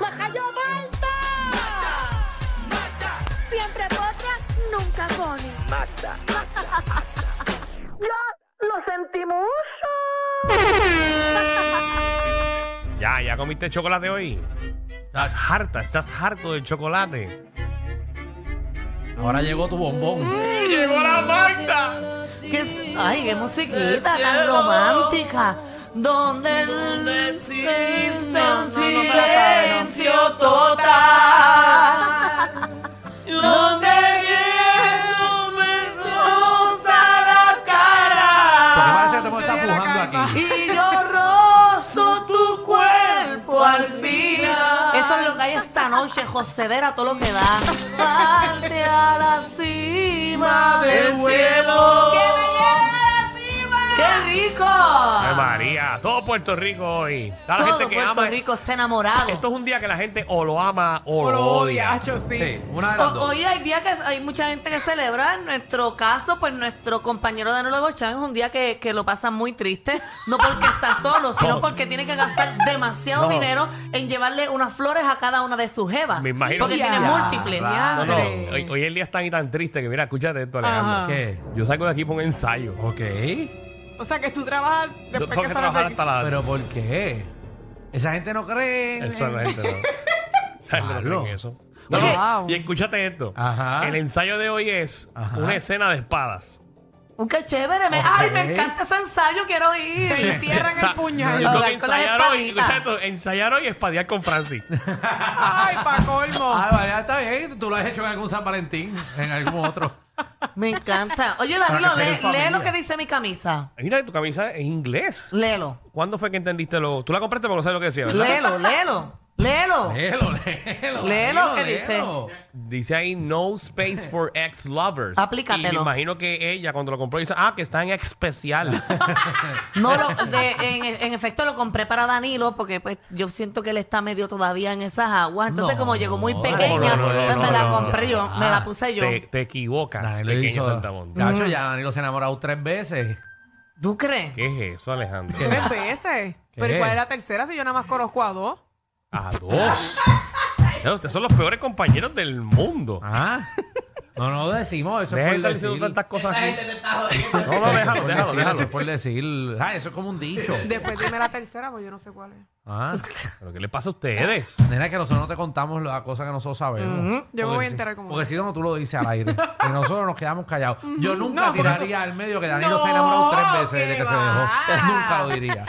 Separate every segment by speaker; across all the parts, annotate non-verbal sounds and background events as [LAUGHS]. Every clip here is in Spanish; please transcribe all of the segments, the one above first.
Speaker 1: ¡Majayo Malta! Siempre potra, nunca pone. ¡Ya lo sentimos! [LAUGHS]
Speaker 2: Ya, ya comiste chocolate hoy. Estás harta, estás harto del chocolate.
Speaker 3: Ahora llegó tu bombón.
Speaker 2: ¡Llegó la!
Speaker 4: ¿Qué- ay, qué musiquita tan romántica. Donde existe un silencio total. Donde viento me roza la
Speaker 3: Porque
Speaker 4: cara.
Speaker 3: parece que te pujando aquí.
Speaker 4: Y yo rozo tu cuerpo al final. Esto es lo que hay esta noche, José todo lo que da. Parte a la cima del cielo. ¡Que me lleve! ¡Qué rico!
Speaker 2: Ay, María, todo Puerto Rico hoy. Está la
Speaker 4: Todo
Speaker 2: gente que
Speaker 4: Puerto
Speaker 2: ama.
Speaker 4: Rico está enamorado.
Speaker 2: Esto es un día que la gente o lo ama o,
Speaker 5: O
Speaker 2: lo odia.
Speaker 5: odia, hacho, sí.
Speaker 3: Sí, una de las
Speaker 4: O-
Speaker 3: dos.
Speaker 4: Hoy hay día que hay mucha gente que celebra. En nuestro caso, pues nuestro compañero Danilo Bochán es un día que, que lo pasa muy triste. No porque está [LAUGHS] solo, sino porque tiene que gastar demasiado
Speaker 2: No.
Speaker 4: dinero en llevarle unas flores a cada una de sus jevas.
Speaker 2: Me imagino
Speaker 4: Porque
Speaker 2: que-
Speaker 4: tiene
Speaker 5: Ya,
Speaker 4: múltiples.
Speaker 2: No, no,
Speaker 5: Madre.
Speaker 2: hoy, hoy el día es tan y tan triste que mira, escúchate esto, Alejandro.
Speaker 5: Ajá.
Speaker 3: ¿Qué?
Speaker 2: Yo salgo de aquí por un ensayo.
Speaker 3: Ok.
Speaker 5: O sea, que tú trabajas
Speaker 2: Yo
Speaker 5: después
Speaker 2: tengo
Speaker 5: que
Speaker 2: que
Speaker 5: sales de
Speaker 2: trabajar
Speaker 5: aquí.
Speaker 2: hasta la.
Speaker 3: ¿Pero por qué? Esa gente no cree. en-
Speaker 2: Eso la gente no. [LAUGHS] La gente no cree en eso. No, no,
Speaker 5: Wow.
Speaker 2: Y escúchate esto.
Speaker 3: Ajá.
Speaker 2: El ensayo de hoy es
Speaker 3: Ajá.
Speaker 2: una escena de espadas.
Speaker 4: Uh, ¡Qué chévere! me-. ¡Ay, me encanta ese ensayo! ¡Quiero
Speaker 5: Se
Speaker 4: ir!
Speaker 5: entierran
Speaker 2: O sea,
Speaker 5: el puñal.
Speaker 2: Que
Speaker 4: con las
Speaker 2: ensayar hoy,
Speaker 4: espaditas.
Speaker 2: ensayar hoy y espadear con Francis. [LAUGHS]
Speaker 5: Ay, pa' colmo.
Speaker 3: Ah, vale, está bien. Tú lo has hecho en algún San Valentín, en algún otro.
Speaker 4: Me encanta. Oye, Danilo,
Speaker 3: Para que
Speaker 4: lee,
Speaker 3: esté en
Speaker 4: lee lo que dice mi camisa.
Speaker 2: Mira, tu camisa es inglés.
Speaker 4: Léelo.
Speaker 2: ¿Cuándo fue que entendiste lo? Tú la compraste porque no sabes lo que decía, ¿verdad?
Speaker 4: Léelo, léelo. Léelo.
Speaker 3: Léelo, léelo.
Speaker 4: Léelo, ¿qué dice?
Speaker 2: Dice ahí no space for ex lovers.
Speaker 4: Aplícatelo.
Speaker 2: Y me imagino que ella cuando lo compró dice, ah, que está en especial. [LAUGHS]
Speaker 4: No, lo, de- en, en efecto lo compré para Danilo porque pues yo siento que él está medio todavía en esas aguas. Entonces
Speaker 3: No,
Speaker 4: como llegó muy pequeña,
Speaker 2: no, no, no,
Speaker 4: pues
Speaker 2: no,
Speaker 4: me la
Speaker 2: no.
Speaker 4: Yo, me la puse yo.
Speaker 2: te, te equivocas,
Speaker 3: Danilo
Speaker 2: pequeño
Speaker 3: hizo-
Speaker 2: saltamonte.
Speaker 3: Chacho, ya Danilo se ha enamorado tres veces.
Speaker 4: ¿Tú crees?
Speaker 2: ¿Qué es eso, Alejandro?
Speaker 5: Tres veces. Pero ¿y cuál es la tercera si yo nada más conozco a dos?
Speaker 2: A dos. Ustedes son los peores compañeros del mundo.
Speaker 3: Ah. No, no decimos eso.
Speaker 2: Deja de
Speaker 3: es por
Speaker 2: estar diciendo
Speaker 3: decir.
Speaker 2: tantas cosas aquí.
Speaker 4: está
Speaker 2: No, no, déjalo,
Speaker 3: Por
Speaker 2: déjalo,
Speaker 3: decir,
Speaker 2: déjalo.
Speaker 3: Es por decir. Ah, eso es como un dicho. [LAUGHS]
Speaker 5: Después dime la tercera, pues yo no sé cuál es.
Speaker 3: Ah.
Speaker 2: ¿Pero qué le pasa a ustedes?
Speaker 3: Nena, que nosotros no te contamos las cosas que nosotros sabemos.
Speaker 5: Yo me
Speaker 3: Porque
Speaker 5: voy a enterar como-
Speaker 3: Porque si no, no tú lo dices al aire. [LAUGHS] y nosotros nos quedamos callados. Yo nunca
Speaker 5: No, porque
Speaker 3: tiraría al medio que Danilo
Speaker 5: No,
Speaker 3: se ha enamorado tres veces desde
Speaker 5: ¿qué
Speaker 3: que se
Speaker 5: va?
Speaker 3: dejó. Nunca lo diría.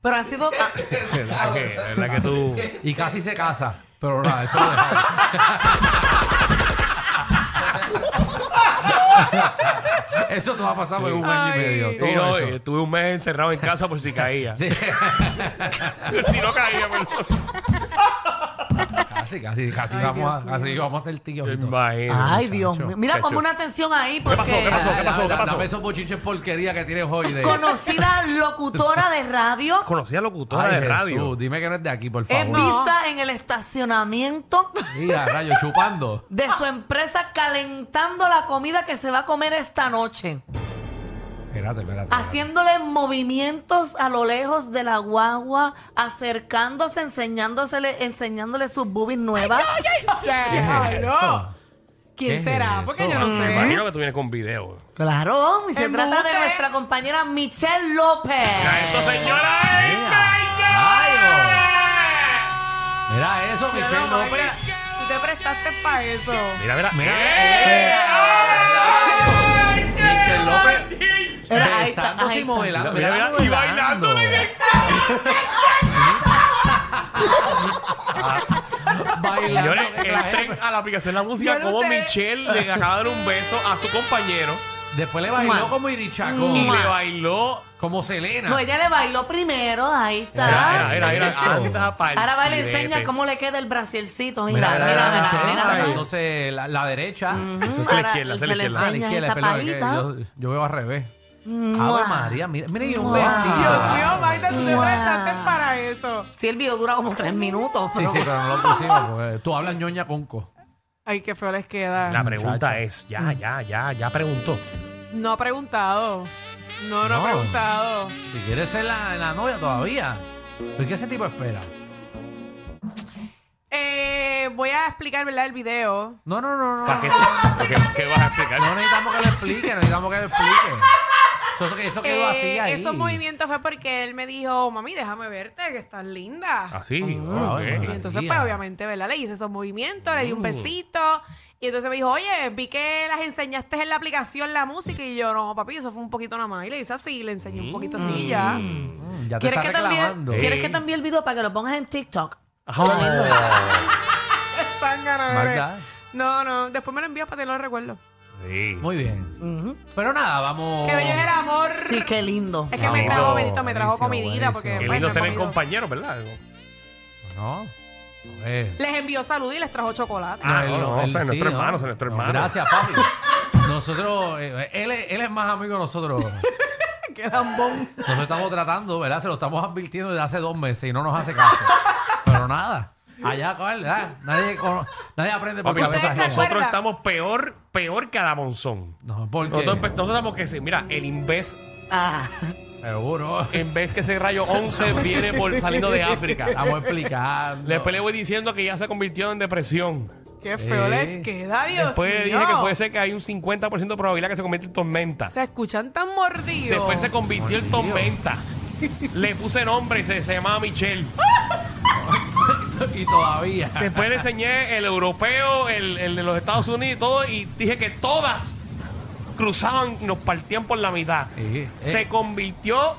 Speaker 4: Pero ha sido... ah, [LAUGHS]
Speaker 2: ¿Verdad que, verdad que tú...
Speaker 3: Y casi se casa. Pero nada, eso lo dejamos. [LAUGHS] eso te va a pasar por un año y medio. Todo
Speaker 2: Sí, no,
Speaker 3: eso.
Speaker 2: eh, estuve un mes encerrado en casa por si caía.
Speaker 3: Sí. [LAUGHS]
Speaker 2: si no caía, perdón. [LAUGHS]
Speaker 3: Casi, casi, casi
Speaker 5: Ay,
Speaker 3: vamos, a,
Speaker 5: Dios
Speaker 3: casi
Speaker 5: mío.
Speaker 3: vamos a ser tíos. y todo.
Speaker 2: Imagínate.
Speaker 4: Ay, Dios mío. Mira, ponme una atención ahí porque...
Speaker 2: pasó? ¿Qué pasó? ¿Qué pasó? ¿Qué pasó?
Speaker 3: Dame esos bochiches porquería que tienes hoy. De...
Speaker 4: Conocida locutora de radio, [LAUGHS]
Speaker 2: Conocía locutora
Speaker 3: Ay,
Speaker 2: de radio.
Speaker 3: Jesús, dime que no es de aquí, por
Speaker 4: es
Speaker 3: favor.
Speaker 4: vista en el estacionamiento
Speaker 3: Mira, rayo, chupando.
Speaker 4: de su empresa calentando la comida que se va a comer esta noche.
Speaker 3: Espérate, espérate.
Speaker 4: Haciéndole movimientos a lo lejos de la guagua, acercándose, enseñándosele, enseñándole sus boobies nuevas.
Speaker 5: Ay, no.
Speaker 3: eso? ¿Qué
Speaker 5: ¿Quién
Speaker 3: es
Speaker 5: será? Porque
Speaker 3: eso?
Speaker 5: yo no
Speaker 2: Me
Speaker 5: sé.
Speaker 2: imagino que tú vienes con video.
Speaker 4: Claro, y se
Speaker 5: Embuste.
Speaker 4: trata de nuestra compañera Michelle López.
Speaker 2: Mira esto, señora.
Speaker 3: Rayo. Mira eso,
Speaker 5: Yo
Speaker 3: Michelle
Speaker 5: no,
Speaker 3: López.
Speaker 5: Tú te prestaste para eso.
Speaker 2: Mira, mira.
Speaker 3: Mira,
Speaker 2: ¡Eh!
Speaker 3: eh, Michelle López.
Speaker 4: Era, ahí está,
Speaker 3: besándose
Speaker 4: ahí
Speaker 3: y
Speaker 4: está.
Speaker 3: modelando.
Speaker 2: Mira, mira,
Speaker 3: mira,
Speaker 2: y bailando, [LAUGHS]
Speaker 3: Bailando.
Speaker 2: Señores, entren a la aplicación de la música como. Michelle le acaba de dar un beso a su compañero
Speaker 3: Después le bailó
Speaker 4: Mua.
Speaker 3: como Irichacón.
Speaker 2: y le bailó.
Speaker 3: Como Selena.
Speaker 4: No, ella le bailó primero, ahí está.
Speaker 2: Mira, mira, mira,
Speaker 3: Eso.
Speaker 2: anda pa'l
Speaker 4: Ahora va y le enseña cómo le queda el brasilcito. Mira,
Speaker 3: Mira,
Speaker 4: mira,
Speaker 3: mira,
Speaker 4: mira.
Speaker 3: Entonces, la, la derecha.
Speaker 4: Ujú,
Speaker 2: Eso es la
Speaker 4: ahora
Speaker 2: izquierda, esa es
Speaker 4: se
Speaker 2: la
Speaker 4: le
Speaker 2: izquierda.
Speaker 3: Ah, la
Speaker 4: enseña
Speaker 3: izquierda,
Speaker 4: esta
Speaker 3: perdón, es que
Speaker 4: palita.
Speaker 3: yo, yo veo al revés.
Speaker 4: Mua.
Speaker 3: Ave María, mira, mira, y un.
Speaker 5: Dios mío, Magda, tú te prestaste para eso.
Speaker 4: Sí, el video dura como tres minutos.
Speaker 3: Sí,
Speaker 4: pero-
Speaker 3: sí, pero no lo pusimos porque tú hablas ñoña conco.
Speaker 5: Ay, qué feo les queda.
Speaker 2: La pregunta es, ya, ya, ya, ya preguntó.
Speaker 5: No ha preguntado. No, no,
Speaker 3: No.
Speaker 5: ha preguntado.
Speaker 3: Si quieres ser la, la novia todavía. ¿Por qué ese tipo espera?
Speaker 5: voy a explicar, ¿verdad? El video.
Speaker 3: No, no, no, no.
Speaker 2: ¿Para qué, qué, qué vas a explicar?
Speaker 3: No necesitamos que lo explique, no necesitamos que lo explique. Eso, eso quedó
Speaker 5: Eh,
Speaker 3: así ahí.
Speaker 5: Esos movimientos fue porque él me dijo, mami, déjame verte, que estás linda.
Speaker 2: Así.
Speaker 3: Ah,
Speaker 2: ok.
Speaker 5: Y entonces, pues, obviamente, ¿verdad? Le hice esos movimientos, le di un
Speaker 2: Mm.
Speaker 5: besito. Y entonces me dijo, oye, vi que las enseñaste en la aplicación la música. Y yo, no, papi, eso fue un poquito nada más. Y le hice así, le enseñé un poquito así y ya.
Speaker 3: Mm, ya te
Speaker 4: ¿Quieres
Speaker 3: está
Speaker 4: que, también,
Speaker 3: reclamando.
Speaker 4: ¿Quieres que también el video para que lo pongas en TikTok?
Speaker 5: Zángano, [LAUGHS] bebé.
Speaker 3: Marta.
Speaker 5: No, no, después me lo envías para que lo recuerdo.
Speaker 2: Sí.
Speaker 3: Muy bien.
Speaker 4: Ujú.
Speaker 3: Pero nada, vamos.
Speaker 5: Qué bello es el amor.
Speaker 4: Sí, qué lindo.
Speaker 5: Es que me trajo, Benito, me trajo
Speaker 3: Buenísimo,
Speaker 5: comidita porque
Speaker 3: buenísimo.
Speaker 2: Qué
Speaker 5: pues,
Speaker 2: lindo
Speaker 5: he
Speaker 2: tener
Speaker 5: comido.
Speaker 2: compañeros, ¿verdad?
Speaker 3: No. A ver.
Speaker 5: Les envió salud y les trajo chocolate.
Speaker 2: Ah, no, no, o sea, nuestro
Speaker 3: ¿no?
Speaker 2: hermano, o sea, nuestro
Speaker 3: No,
Speaker 2: hermano.
Speaker 3: Gracias, papi. Nosotros, eh, él, es- él es más amigo de nosotros. [LAUGHS]
Speaker 5: Qué lambón.
Speaker 3: Nosotros estamos tratando, ¿verdad? Se lo estamos advirtiendo desde hace dos meses y no nos hace caso. Pero nada. Allá, ¿cuál? ¿verdad? Nadie, cono- nadie aprende por
Speaker 2: Papi,
Speaker 3: cabeza
Speaker 5: ¿Ustedes se
Speaker 3: ajena.
Speaker 2: nosotros
Speaker 5: acuerdan?
Speaker 2: estamos peor, peor que Adamonzón.
Speaker 3: No, ¿por qué?
Speaker 2: Nosotros, estamos que sí, mira, el Inves,
Speaker 4: Ah,
Speaker 3: Seguro.
Speaker 2: en vez que ese rayo 11 viene por saliendo de África.
Speaker 3: Estamos explicando.
Speaker 2: Después le voy diciendo que ya se convirtió en depresión.
Speaker 5: Qué feo
Speaker 3: Eh.
Speaker 5: les queda, Dios
Speaker 2: Después le
Speaker 5: mío.
Speaker 2: dije que puede ser que hay un 50% de probabilidad que se convierta en tormenta.
Speaker 5: Se escuchan tan mordidos.
Speaker 2: Después se convirtió en
Speaker 3: Mordido.
Speaker 2: tormenta. Le puse nombre y se, se llamaba Michelle. [LAUGHS] [LAUGHS]
Speaker 3: y todavía.
Speaker 2: Después le enseñé el europeo, el, el de los Estados Unidos y todo, y dije que todas cruzaban y nos partían por la mitad.
Speaker 3: Sí,
Speaker 2: Se
Speaker 3: eh.
Speaker 2: convirtió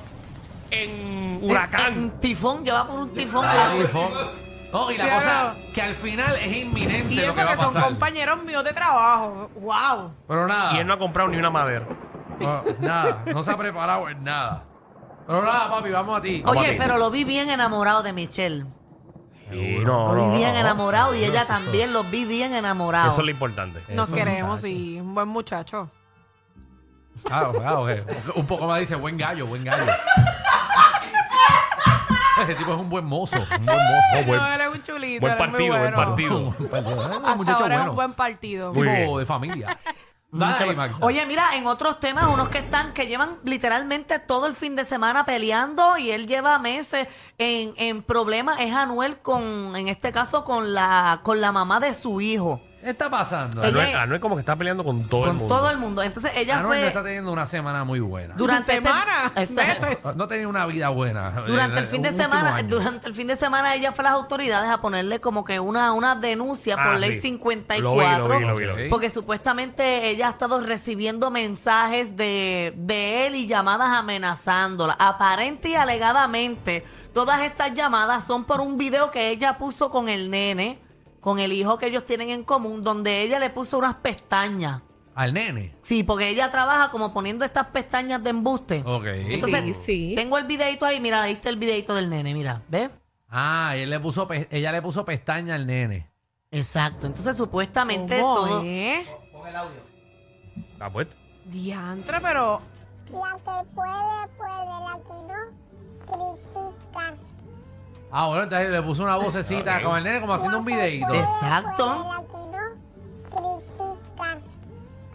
Speaker 2: en
Speaker 4: Un
Speaker 2: huracán.
Speaker 4: tifón, lleva por un tifón.
Speaker 3: Ay, fo- No, y la cosa que al final es inminente
Speaker 5: Y
Speaker 3: lo
Speaker 5: eso
Speaker 3: que va
Speaker 5: que
Speaker 3: a
Speaker 5: son
Speaker 3: pasar.
Speaker 5: compañeros míos de trabajo. ¡Wow!
Speaker 3: Pero nada.
Speaker 2: Y él no ha comprado ni una madera.
Speaker 3: no, nada. No se ha preparado en nada. Pero nada, papi, vamos a ti.
Speaker 2: A
Speaker 4: Oye,
Speaker 2: ti.
Speaker 4: pero lo vi bien enamorado de Michelle.
Speaker 2: Sí, no, no,
Speaker 4: bien
Speaker 2: no.
Speaker 4: enamorado y ella también lo vi bien enamorado.
Speaker 2: Eso es lo importante.
Speaker 5: Nos
Speaker 3: Eso,
Speaker 5: queremos,
Speaker 3: muchacho.
Speaker 5: sí. Un buen muchacho.
Speaker 3: Claro, claro. que Un poco más dice buen gallo, buen gallo. Ese tipo es un buen mozo. Un buen mozo.
Speaker 2: buen-
Speaker 5: no, él es un chulito.
Speaker 2: buen
Speaker 5: él es muy
Speaker 2: partido, buen
Speaker 5: bueno.
Speaker 2: partido. [LAUGHS]
Speaker 3: Un buen partido. Un
Speaker 5: Hasta
Speaker 3: muchacho
Speaker 5: ahora es
Speaker 3: bueno.
Speaker 5: un buen partido.
Speaker 2: Muy
Speaker 3: tipo
Speaker 2: bien.
Speaker 3: de familia. Magda.
Speaker 4: Oye, mira, en otros temas, unos que están, que llevan literalmente todo el fin de semana peleando y él lleva meses en, en problemas, es Anuel con, en este caso, con la, con la mamá de su hijo,
Speaker 3: ¿Qué está pasando?
Speaker 4: Ella-
Speaker 2: Anuel, Anuel como que está peleando con todo el
Speaker 4: con
Speaker 2: mundo.
Speaker 4: todo el mundo. Entonces ella
Speaker 3: Anuel no
Speaker 4: fue
Speaker 3: está teniendo una semana muy buena.
Speaker 4: durante este-
Speaker 5: Semanas,
Speaker 4: Exacto.
Speaker 5: meses.
Speaker 3: No tenía una vida buena.
Speaker 4: Durante el
Speaker 3: Eh,
Speaker 4: fin de
Speaker 3: último
Speaker 4: semana,
Speaker 3: año.
Speaker 4: durante el fin de semana ella fue a las autoridades a ponerle como que una, una denuncia por
Speaker 2: Ah,
Speaker 4: ley
Speaker 2: sí.
Speaker 4: 54.
Speaker 2: Lo vi, lo vi, lo vi.
Speaker 3: Ok.
Speaker 4: Porque supuestamente ella ha estado recibiendo mensajes de, de él y llamadas amenazándola. Aparente y alegadamente, todas estas llamadas son por un video que ella puso con el nene, con el hijo que ellos tienen en común, donde ella le puso unas pestañas.
Speaker 3: Al nene.
Speaker 4: Sí, porque ella trabaja como poniendo estas pestañas de embuste.
Speaker 3: Ok.
Speaker 4: Entonces,
Speaker 5: Sí, sí.
Speaker 4: tengo el videito ahí, mira, ahí está el videito del nene, mira, ¿ves?
Speaker 3: Ah, y él le puso pe- ella le puso pestaña al nene.
Speaker 4: Exacto. Entonces, supuestamente
Speaker 5: ¿Cómo,
Speaker 4: todo.
Speaker 5: eh?
Speaker 2: Ah, pues.
Speaker 5: Diantre, pero...
Speaker 6: La que puede, puede, la que no, critica.
Speaker 3: Ah, bueno, entonces le puso una vocecita con el nene como haciendo un videito.
Speaker 4: Exacto.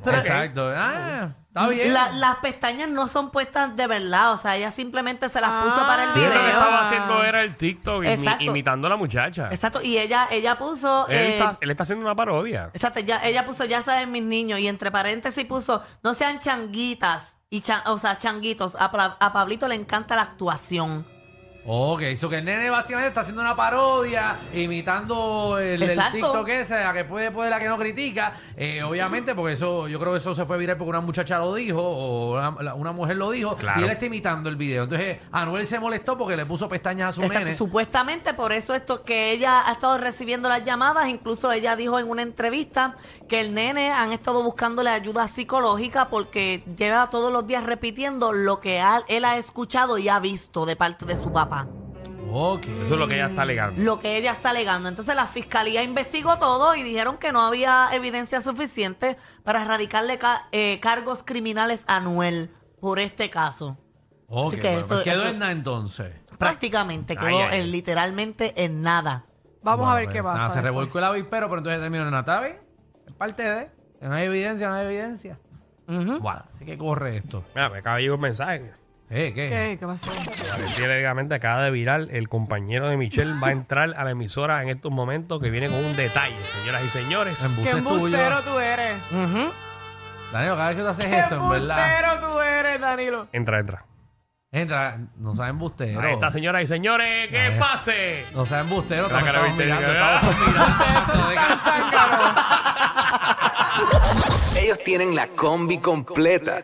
Speaker 4: Pero-
Speaker 3: Exacto. Ah, está bien.
Speaker 4: La- las pestañas no son puestas de verdad, o sea, ella simplemente se las
Speaker 5: Ah.
Speaker 4: puso para el
Speaker 2: Sí, lo que
Speaker 4: video.
Speaker 2: estaba haciendo era el TikTok imi-
Speaker 4: Exacto.
Speaker 2: imitando a la muchacha.
Speaker 4: Exacto, y ella ella puso
Speaker 2: Él,
Speaker 4: eh,
Speaker 2: está, él está haciendo una parodia.
Speaker 4: Exacto, ya, ella puso ya saben mis niños y entre paréntesis puso no sean changuitas y chan- o sea, changuitos, a, Pla- a Pablito le encanta la actuación.
Speaker 3: Ok, eso que el nene básicamente está haciendo una parodia, imitando el, el
Speaker 4: Exacto.
Speaker 3: TikTok ese, a que puede, puede, la que no critica. Eh, obviamente, porque eso, yo creo que eso se fue viral porque una muchacha lo dijo, o una, la- una mujer lo dijo,
Speaker 2: Claro.
Speaker 3: y él está imitando el video. Entonces, Anuel se molestó porque le puso pestañas a su
Speaker 4: Exacto,
Speaker 3: nene.
Speaker 4: supuestamente por eso esto que ella ha estado recibiendo las llamadas, incluso ella dijo en una entrevista que el nene han estado buscándole ayuda psicológica porque lleva todos los días repitiendo lo que ha- él ha escuchado y ha visto de parte de su papá.
Speaker 2: Eso es lo que ella está alegando.
Speaker 4: Lo que ella está alegando. Entonces la fiscalía investigó todo y dijeron que no había evidencia suficiente para erradicarle ca- eh, cargos criminales a Anuel por este caso.
Speaker 3: Ok,
Speaker 4: Así que
Speaker 3: bueno,
Speaker 4: eso-
Speaker 3: pues quedó
Speaker 4: eso-
Speaker 3: en nada entonces.
Speaker 4: Prácticamente quedó
Speaker 2: ay.
Speaker 4: en- literalmente en nada.
Speaker 5: Vamos
Speaker 3: Bueno,
Speaker 5: a ver
Speaker 3: pues,
Speaker 5: qué pasa.
Speaker 3: nada, se revolcó el avispero, pero entonces terminó en Natabe. Es parte de. No hay evidencia, no hay evidencia. Bueno, así que corre esto.
Speaker 2: Mira, me acaba de llegar un mensaje.
Speaker 3: Eh, ¿qué?
Speaker 5: ¿Qué? ¿Qué pasó?
Speaker 2: Científicamente acaba de virar. El compañero de Michelle va a entrar a la emisora en estos momentos que viene con un detalle, señoras y señores.
Speaker 3: Embuste
Speaker 5: ¿Qué embustero tú eres?
Speaker 4: Ujú.
Speaker 3: Danilo, cada vez que tú haces
Speaker 5: ¿Qué
Speaker 3: esto, en verdad.
Speaker 5: embustero tú eres, Danilo?
Speaker 2: Entra, entra.
Speaker 3: Entra, no seas embustero.
Speaker 2: Ahí está, señoras y señores. ¡Que
Speaker 3: Ahí.
Speaker 2: pase!
Speaker 3: No seas embustero,
Speaker 2: La cara
Speaker 3: estamos
Speaker 2: viste,
Speaker 3: mirando, estamos mirando.
Speaker 7: Ellos tienen la combi completa.